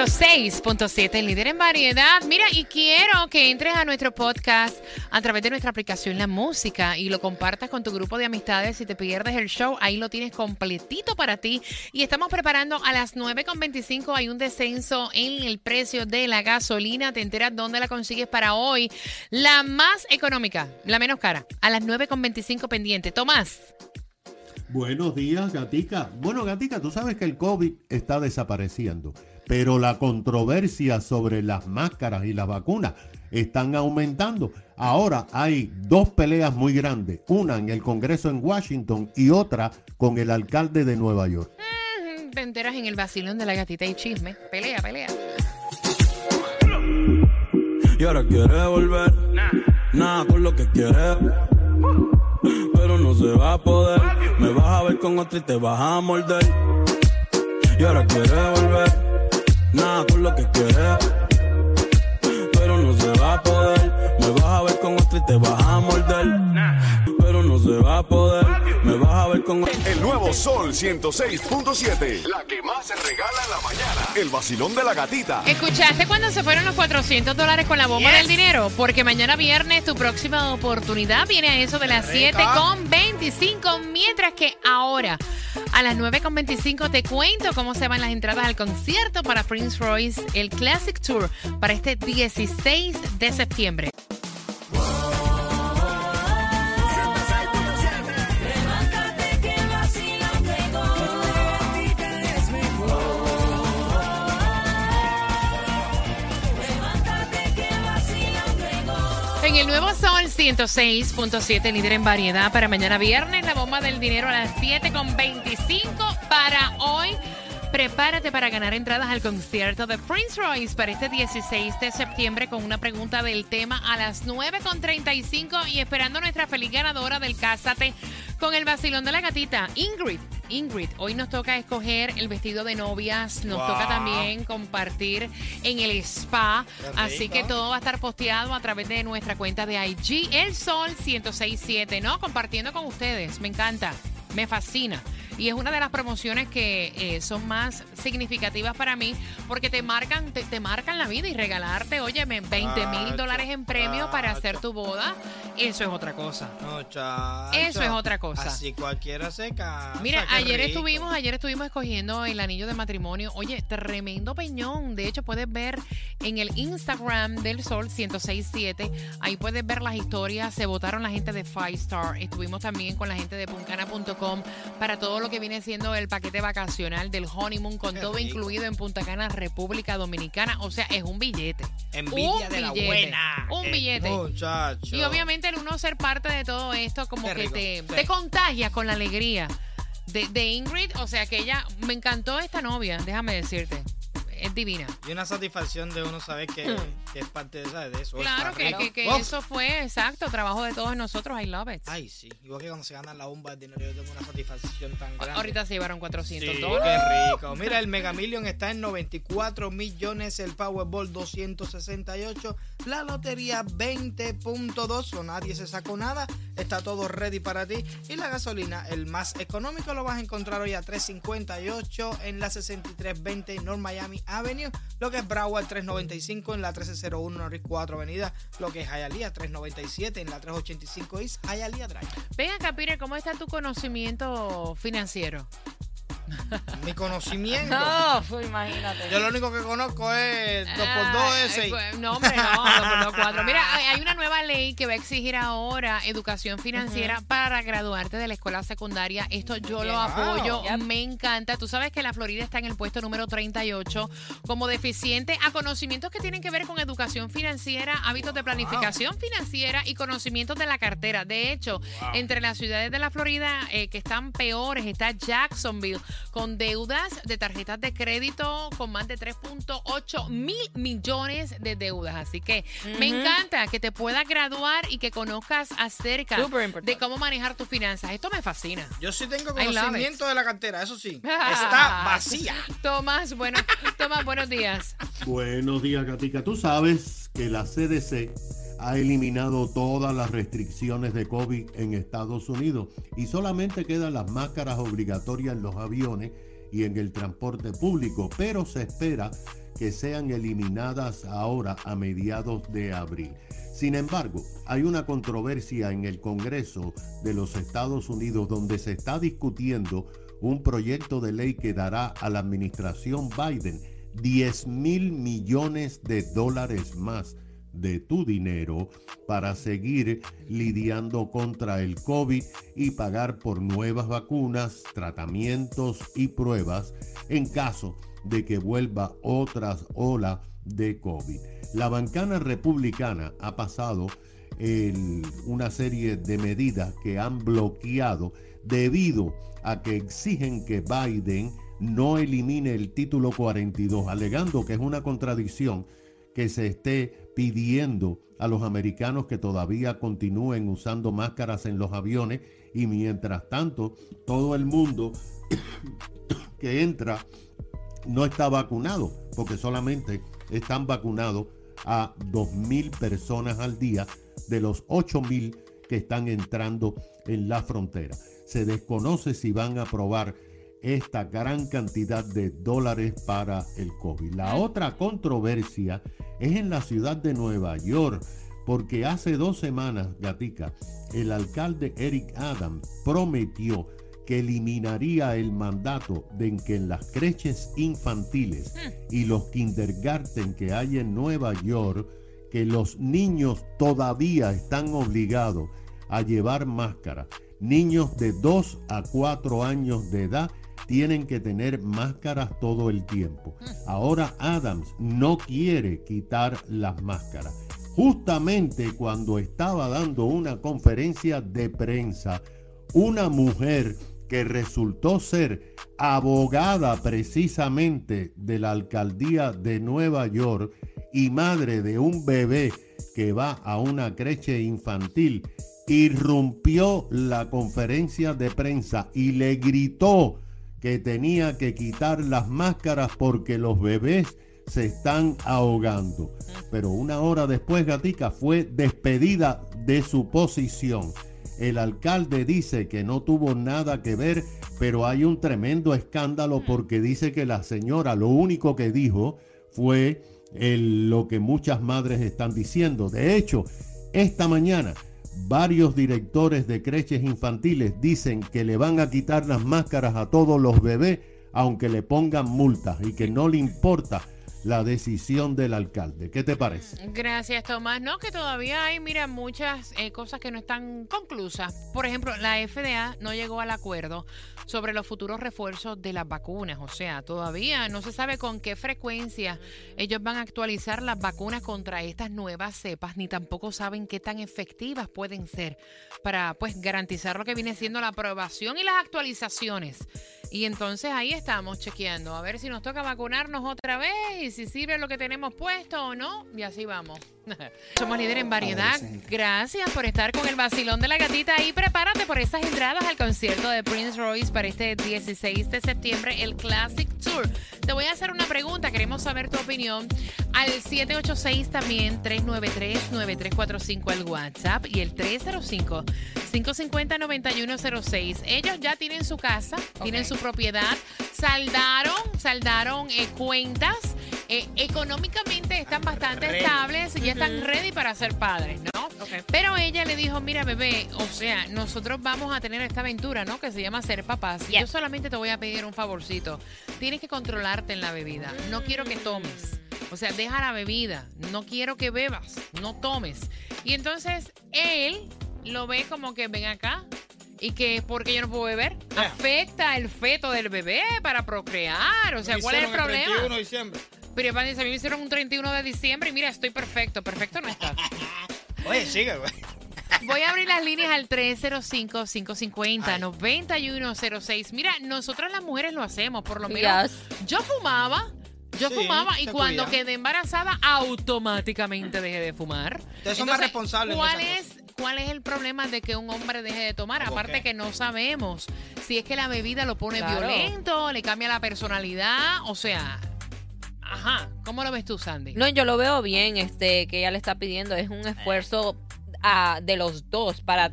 106.7, el líder en variedad. Mira, y quiero que entres a nuestro podcast a través de nuestra aplicación La Música y lo compartas con tu grupo de amistades. Si te pierdes el show, ahí lo tienes completito para ti. Y estamos preparando a las 9.25. Hay un descenso en el precio de la gasolina. Te enteras dónde la consigues para hoy. La más económica, la menos cara, a las 9.25 pendiente. Tomás. Buenos días, Gatica. Bueno, Gatica, tú sabes que el COVID está desapareciendo, pero la controversia sobre las máscaras y las vacunas están aumentando. Ahora hay dos peleas muy grandes, una en el Congreso en Washington y otra con el alcalde de Nueva York. Mm, Te enteras en el vacilón de la gatita y chisme. Pelea, pelea. Y ahora quiere volver, nada con lo que quiere. Pero no se va a poder, me vas a ver con otro y te vas a morder. Y ahora quiere volver, nada con lo que quiere. Pero no se va a poder, me vas a ver con otro y te vas a Sol 106.7. La que más se regala en la mañana. El vacilón de la gatita. ¿Escuchaste cuando se fueron los 400 dólares con la bomba del dinero? Porque mañana viernes tu próxima oportunidad viene a eso de las 7 con 25, mientras que ahora a las 9 con 25 te cuento cómo se van las entradas al concierto para Prince Royce, el Classic Tour, para este 16 de septiembre. El nuevo Sol 106.7, líder en variedad para mañana viernes, la bomba del dinero a las 7 con 25 para hoy. Prepárate para ganar entradas al concierto de Prince Royce para este 16 de septiembre con una pregunta del tema a las 9 con 35 y esperando a nuestra feliz ganadora del Cásate con el vacilón de la gatita, Ingrid. Ingrid, hoy nos toca escoger el vestido de novias, nos toca también compartir en el spa, así que todo va a estar posteado a través de nuestra cuenta de IG, El Sol 1067, ¿no? Compartiendo con ustedes, me encanta, me fascina. Y es una de las promociones que eh, son más significativas para mí porque te marcan, te, te marcan la vida y regalarte, óyeme, 20 mil dólares en premio para hacer tu boda, eso es otra cosa. Muchacho. Eso es otra cosa. Así cualquiera se casa. Mira, ayer rico. estuvimos, ayer estuvimos escogiendo el anillo de matrimonio. Oye, tremendo peñón. De hecho, puedes ver en el Instagram del Sol 1067. Ahí puedes ver las historias. Se votaron la gente de Five Star. Estuvimos también con la gente de puncana.com para todo lo que viene siendo el paquete vacacional del honeymoon con Qué todo rico. incluido en Punta Cana, República Dominicana. O sea, es un billete. Envidia un de la billete, buena. Un billete. Muchacho. Y obviamente uno ser parte de todo esto como Qué que rico, te, sí. te contagia con la alegría de, de Ingrid. O sea que ella, me encantó esta novia, déjame decirte. Es divina. Y una satisfacción de uno saber que, que es parte de, ¿sabes? de eso. Claro que, que, eso fue exacto, trabajo de todos nosotros. I love it. Ay, sí. Igual que cuando se gana la bomba de dinero, yo tengo una satisfacción tan grande. Ahorita se llevaron 400 Sí, dólares. qué rico. Mira, el Mega Million está en 94 millones, el Powerball 268, la lotería 20.2, o nadie se sacó nada, está todo ready para ti. Y la gasolina, el más económico, lo vas a encontrar hoy a 358 en la 6320 North Miami Avenue, lo que es Broward 395 en la 1301 Norris 4 Avenida, lo que es Hialeah 397 en la 385 East Hialeah Drive. Ven acá, Peter, ¿cómo está tu conocimiento financiero? Mi conocimiento. No, pues imagínate. Yo lo único que conozco es 2 por 2 Ah, es 6. eh, No, hombre, no, 2 por 2, 4. Mira, hay una nueva ley que va a exigir ahora educación financiera para graduarte de la escuela secundaria. Esto yo lo Wow. apoyo, Yep. me encanta. Tú sabes que la Florida está en el puesto número 38 como deficiente a conocimientos que tienen que ver con educación financiera, hábitos de planificación financiera y conocimientos de la cartera. De hecho, entre las ciudades de la Florida eh, que están peores está Jacksonville con deudas de tarjetas de crédito con más de 3.8 mil millones de deudas. Así que me encanta que te puedas graduar y que conozcas acerca de cómo manejar tus finanzas. Esto me fascina. Yo sí tengo conocimiento de la cartera, eso sí. Está vacía. Tomás, bueno, Tomás, buenos días. Buenos días, Gatica. Tú sabes que la CDC ha eliminado todas las restricciones de COVID en Estados Unidos y solamente quedan las máscaras obligatorias en los aviones y en el transporte público, pero se espera que sean eliminadas ahora a mediados de abril. Sin embargo, hay una controversia en el Congreso de los Estados Unidos donde se está discutiendo un proyecto de ley que dará a la administración Biden 10 mil millones de dólares más de tu dinero para seguir lidiando contra el COVID y pagar por nuevas vacunas, tratamientos y pruebas en caso de que vuelva otra ola de COVID. La bancana republicana ha pasado una serie de medidas que han bloqueado debido a que exigen que Biden no elimine el título 42, alegando que es una contradicción que se esté pidiendo a los americanos que todavía continúen usando máscaras en los aviones y mientras tanto todo el mundo que entra no está vacunado, porque solamente están vacunados a 2.000 personas al día de los 8.000 que están entrando en la frontera. Se desconoce si van a aprobar esta gran cantidad de dólares para el COVID. La otra controversia es en la ciudad de Nueva York, porque hace dos semanas, Gatica, el alcalde Eric Adams prometió que eliminaría el mandato de que en las creches infantiles y los kindergarten que hay en Nueva York, que los niños todavía están obligados a llevar máscara. Niños de 2 a 4 años de edad tienen que tener máscaras todo el tiempo. Ahora Adams no quiere quitar las máscaras. Justamente cuando estaba dando una conferencia de prensa, una mujer que resultó ser abogada precisamente de la alcaldía de Nueva York y madre de un bebé que va a una creche infantil, irrumpió la conferencia de prensa y le gritó que tenía que quitar las máscaras porque los bebés se están ahogando. Pero una hora después, Gatica fue despedida de su posición. El alcalde dice que no tuvo nada que ver, pero hay un tremendo escándalo porque dice que la señora lo único que dijo fue el- lo que muchas madres están diciendo. De hecho, esta mañana varios directores de creches infantiles dicen que le van a quitar las máscaras a todos los bebés aunque le pongan multas y que no le importa la decisión del alcalde. ¿Qué te parece? Gracias, Tomás. No, que todavía hay, mira, muchas eh, cosas que no están conclusas. Por ejemplo, la FDA no llegó al acuerdo sobre los futuros refuerzos de las vacunas. O sea, todavía no se sabe con qué frecuencia ellos van a actualizar las vacunas contra estas nuevas cepas, ni tampoco saben qué tan efectivas pueden ser para, pues, garantizar lo que viene siendo la aprobación y las actualizaciones. Y entonces ahí estamos chequeando, a ver si nos toca vacunarnos otra vez si sirve lo que tenemos puesto o no, y así vamos. Somos líder en variedad. Gracias por estar con el vacilón de la gatita y prepárate por esas entradas al concierto de Prince Royce para este 16 de septiembre, el Classic Tour. Te voy a hacer una pregunta, queremos saber tu opinión. Al 786 también 393-9345 el WhatsApp y el 305-550-9106. Ellos ya tienen su casa, tienen su propiedad, saldaron, saldaron eh, cuentas. Eh, económicamente están bastante Ready. estables y ya están ready para ser padres, ¿no? Pero ella le dijo, mira bebé, o sea, nosotros vamos a tener esta aventura, ¿no? Que se llama ser papás. Y Yo solamente te voy a pedir un favorcito. Tienes que controlarte en la bebida. No quiero que tomes. O sea, deja la bebida. No quiero que bebas. No tomes. Y entonces él lo ve como que ven acá. Y que porque yo no puedo beber, Yeah. afecta el feto del bebé para procrear. O sea, ¿cuál es el problema? 31 de diciembre. Pero Iván dice, a mí me hicieron un 31 de diciembre y mira, estoy perfecto. Perfecto no está. Oye, sigue, güey. Voy a abrir las líneas al 305-550-9106. Mira, nosotras las mujeres lo hacemos, por lo menos. Yo fumaba, yo Sí, fumaba y cuando cuida. quedé embarazada automáticamente dejé de fumar. Ustedes son más responsables ¿Cuál es, ¿Cuál es el problema de que un hombre deje de tomar? ¿Cómo Aparte qué? que no sabemos si es que la bebida lo pone Claro. violento, le cambia la personalidad, o sea, ajá, ¿cómo lo ves tú, Sandy? No, yo lo veo bien, este, que ella le está pidiendo, es un esfuerzo ah, de los dos para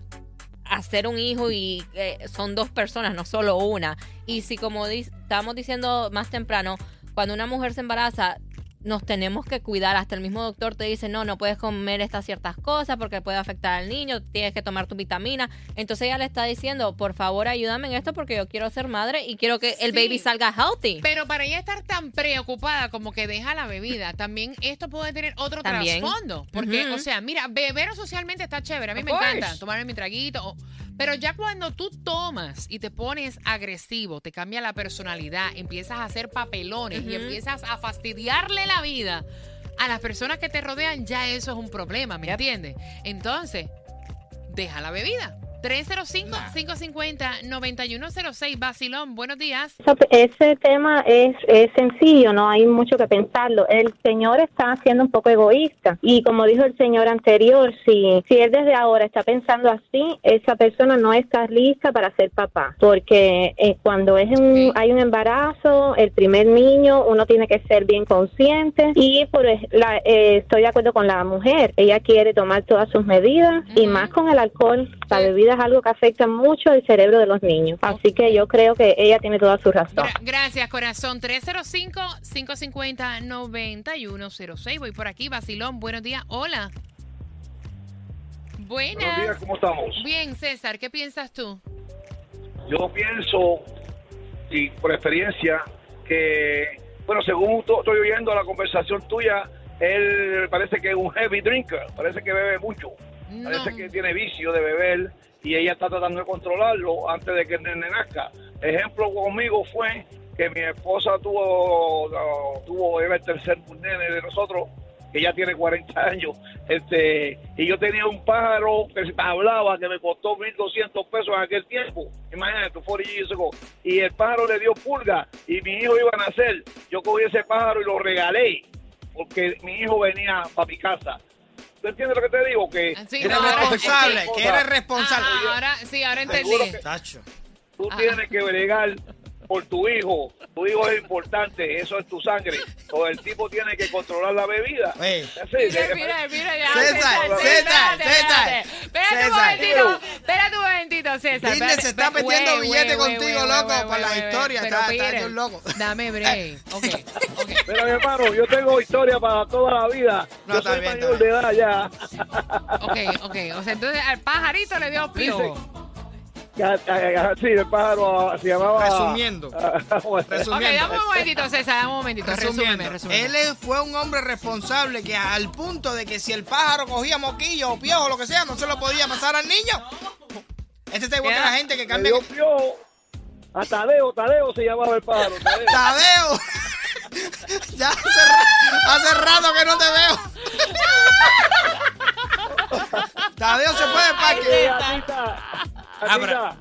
hacer un hijo y eh, son dos personas, no solo una. Y si como estábamos diciendo más temprano, cuando una mujer se embaraza, nos tenemos que cuidar. Hasta el mismo doctor te dice, no, no puedes comer estas ciertas cosas porque puede afectar al niño, tienes que tomar tu vitamina. Entonces ella le está diciendo, por favor, ayúdame en esto porque yo quiero ser madre y quiero que el baby salga healthy. Pero para ella estar tan preocupada como que deja la bebida, también esto puede tener otro También. trasfondo. Porque, o sea, mira, beber socialmente está chévere. A mí Of me course. encanta tomarme mi traguito. o- pero ya cuando tú tomas y te pones agresivo, te cambia la personalidad, empiezas a hacer papelones y empiezas a fastidiarle la vida a las personas que te rodean, ya eso es un problema, ¿me entiendes? Entonces, deja la bebida. 305-550-9106, Basilón, buenos días. Ese tema es, es sencillo, no hay mucho que pensarlo. El señor está siendo un poco egoísta y como dijo el señor anterior, si, si él desde ahora está pensando así, esa persona no está lista para ser papá, porque eh, cuando es un, hay un embarazo, el primer niño, uno tiene que ser bien consciente y por la, eh, estoy de acuerdo con la mujer, ella quiere tomar todas sus medidas y Ujú. más con el alcohol, la Sí. bebida es algo que afecta mucho el cerebro de los niños, así que yo creo que ella tiene toda su razón. Gra- gracias, corazón. 305-550-9106. Voy por aquí, Basilón. Buenos días. Hola. Buenas. Buenos días, ¿cómo estamos? Bien, César, ¿qué piensas tú? Yo pienso, y por experiencia, que, bueno, según to- estoy oyendo la conversación tuya, él parece que es un heavy drinker, parece que bebe mucho, No. parece que tiene vicio de beber y ella está tratando de controlarlo antes de que el nene nazca. Ejemplo conmigo fue que mi esposa tuvo, no, tuvo era el tercer nene de nosotros, que ya tiene 40 años, este, y yo tenía un pájaro que se hablaba que me costó 1.200 pesos en aquel tiempo, imagínate, 40 years ago, y el pájaro le dio pulga y mi hijo iba a nacer, yo cogí ese pájaro y lo regalé, porque mi hijo venía para mi casa. ¿Tú entiendes lo que te digo? Que Sí, Eres ahora- responsable, sí. que eres responsable. Ah, ahora, sí, ahora entendí. Seguro que- Tacho. tú Ajá. tienes que bregar por tu hijo. Tu hijo es importante, eso es tu sangre. O el tipo tiene que controlar la bebida. Así, Mira, mira, mira, ya. César, César, César. Espérate un momentito. Espérate un momentito, César. Se está metiendo billete contigo, loco, por güey, la güey. historia. Pero Está- un loco. Dame break. Ok, ok. Mira, mi hermano, yo tengo historia para toda la vida. No, yo está soy bien, mayor de edad ya. Ok, ok. O sea, entonces al pajarito le dio piojo. Sí, el pájaro ah, se llamaba... Resumiendo. Ok, Resumiendo. dame un momentito, César, dame un momentito. Resumiendo, Resúmeme, resúmeme. él fue un hombre responsable que al punto de que si el pájaro cogía moquillo o piojo o lo que sea, no se lo podía pasar al niño. Este está igual que la gente que cambia. dio piojo. A Tadeo, Tadeo se llamaba el pájaro. Tadeo. Tadeo. ya hace, hace rato que no te veo. Tadeo se fue del parque. Gatita, Ah,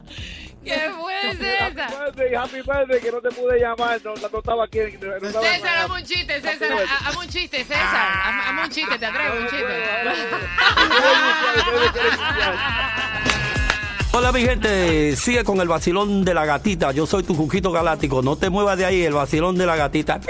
¿Qué fue, César? Happy birthday, happy birthday, que no te pude llamar, no, no estaba aquí. No estaba César, hazme un chiste, César. Ha- Hazme un chiste, César. Hazme un chiste, te atreves, un chiste. Hola mi gente, sigue con el vacilón de la gatita. Yo soy tu cuquito galáctico. No te muevas de ahí, el vacilón de la gatita. Tú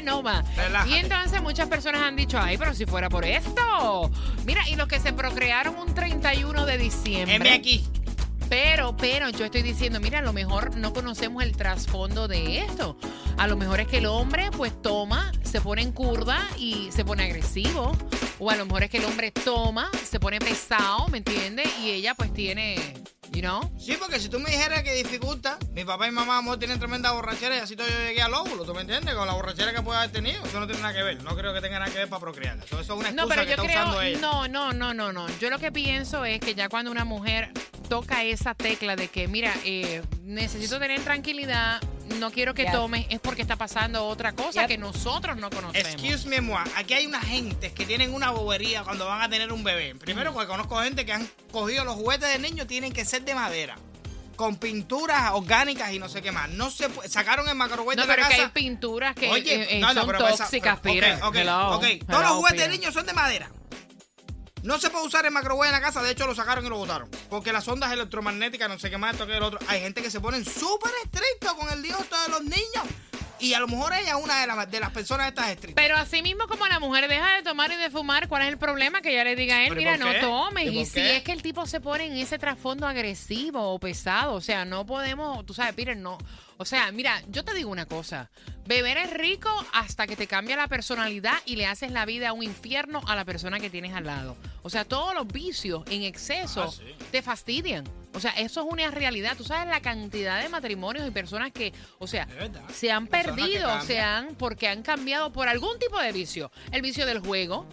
chupe nomás. Y entonces muchas personas han dicho, ay, pero si fuera por esto. Mira, y los que se procrearon un 31 de diciembre. Heme aquí. Pero, pero yo estoy diciendo, mira, a lo mejor no conocemos el trasfondo de esto. A lo mejor es que el hombre pues toma, se pone en curva y se pone agresivo. O a lo mejor es que el hombre toma, se pone pesado, ¿me entiendes? Y ella pues tiene, you know. Sí, porque si tú me dijeras que dificulta, mi papá y mamá amor tienen tremenda borrachera y así todo yo llegué al óvulo, ¿tú me entiendes? Con la borrachera que puede haber tenido, eso no tiene nada que ver. No creo que tenga nada que ver para procrear. Eso, eso es una excusa No, pero que yo está usando ella. no, no, no, no, no. Yo lo que pienso es que ya cuando una mujer toca esa tecla de que, mira, eh, necesito tener tranquilidad, no quiero que tomes, es porque está pasando otra cosa Yep. que nosotros no conocemos. Excuse me, moi. Aquí hay una gente que tienen una bobería cuando van a tener un bebé. Mm. Primero, porque conozco gente que han cogido los juguetes de niños, tienen que ser de madera. Con pinturas orgánicas y no sé qué más. No se sacaron el macrowave No, de la pero que hay casa. pinturas que Oye, eh, eh, no, no, son pero esa- tóxicas, pero- Pira. ok, ok, Hello. Todos los hello, juguetes de niños son de madera. No se puede usar el microwave en la casa, de hecho lo sacaron y lo botaron. Porque las ondas electromagnéticas, no sé qué más, esto que el otro. Hay gente que se ponen súper estrictos con el dios de los niños. Y a lo mejor ella es una de, las- de las personas estas estrictas. Pero así mismo como la mujer deja de tomar y de fumar, ¿cuál es el problema? Que ella le diga a él, ¿Pero y mira, no tomes. ¿Y Y, si es que el tipo se pone en ese trasfondo agresivo o pesado, o sea, no podemos, tú sabes, Peter, no. O sea, mira, yo te digo una cosa, beber es rico hasta que te cambia la personalidad y le haces la vida un infierno a la persona que tienes al lado. O sea, todos los vicios en exceso Ah, sí. te fastidian. O sea, eso es una realidad. Tú sabes la cantidad de matrimonios y personas que, o sea, se han Personas perdido, se han, porque han cambiado por algún tipo de vicio. El vicio del juego,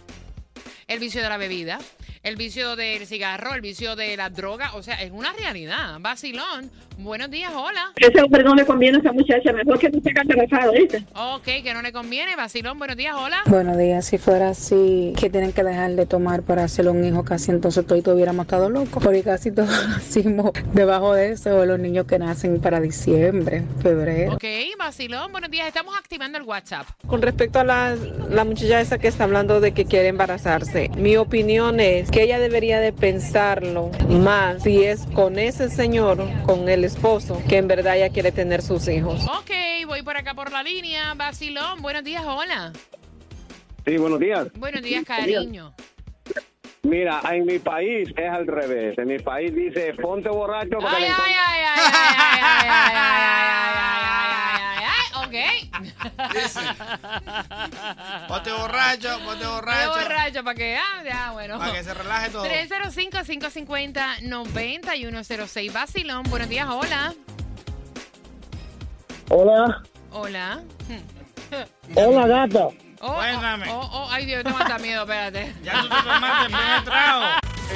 el vicio de la bebida, el vicio del cigarro, el vicio de la droga. O sea, es una realidad. Vacilón. Buenos días, hola. Ese hombre no le conviene a esa muchacha, mejor que se cante casado, ¿viste? Ok, que no le conviene. Vacilón, buenos días, hola. Buenos días, si fuera así, que tienen que dejar de tomar para hacerle un hijo casi entonces todo hubiéramos estado locos, porque casi todos nacimos debajo de eso, los niños que nacen para diciembre, febrero. Ok, vacilón, buenos días. Estamos activando el WhatsApp. Con respecto a la, la muchacha esa que está hablando de que quiere mi opinión es que ella debería de pensarlo más si es con ese señor, con el esposo, que en verdad ella quiere tener sus hijos. Ok, voy por acá por la línea. Vacilón, buenos días, hola. Sí, buenos días. Buenos días, cariño. Mira, en mi país es al revés. En mi país dice, ponte borracho porque Ay, le ay, encont- ay, ay, ay, ay, ay, ay, ay, ay, ay, ay, ay, ok. Ponte borracho, ponte Ponte borracho. borracho para que, ah, ya, bueno. Para que se relaje todo. 305-550-9106. Vacilón, buenos días, hola. Hola, Hola. hola gato. Oh, Cuéntame. Oh, oh, ay Dios, no me da miedo, espérate. Ya tú te tomaste el primer trago.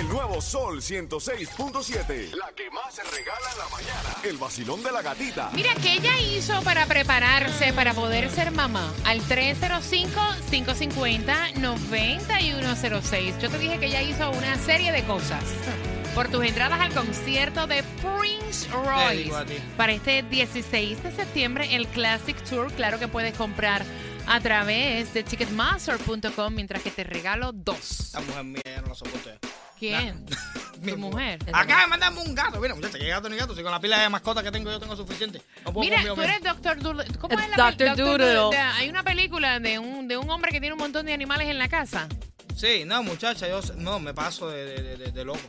El nuevo Sol 106.7. La que más se regala en la mañana. El vacilón de la gatita. Mira, ¿qué ella hizo para prepararse para poder ser mamá? Al 305-550-9106. Yo te dije que ella hizo una serie de cosas. Por tus entradas al concierto de Prince Royce. Para este 16 de septiembre, el Classic Tour, claro que puedes comprar a través de ticketmaster.com mientras que te regalo dos. La mujer mía ya no la soporto. ¿Quién? Mi Tu mujer. Acaba de mandarme un gato. Mira, muchacha, que gato ni gato. Si con la pila de mascota que tengo yo tengo suficiente. No puedo Mira, conmigo tú eres Doctor Doodle. ¿Cómo es la pel- Doodle. Hay una película de un, de un hombre que tiene un montón de animales en la casa. Sí, no, muchacha, yo no, me paso de, de- de- de loco.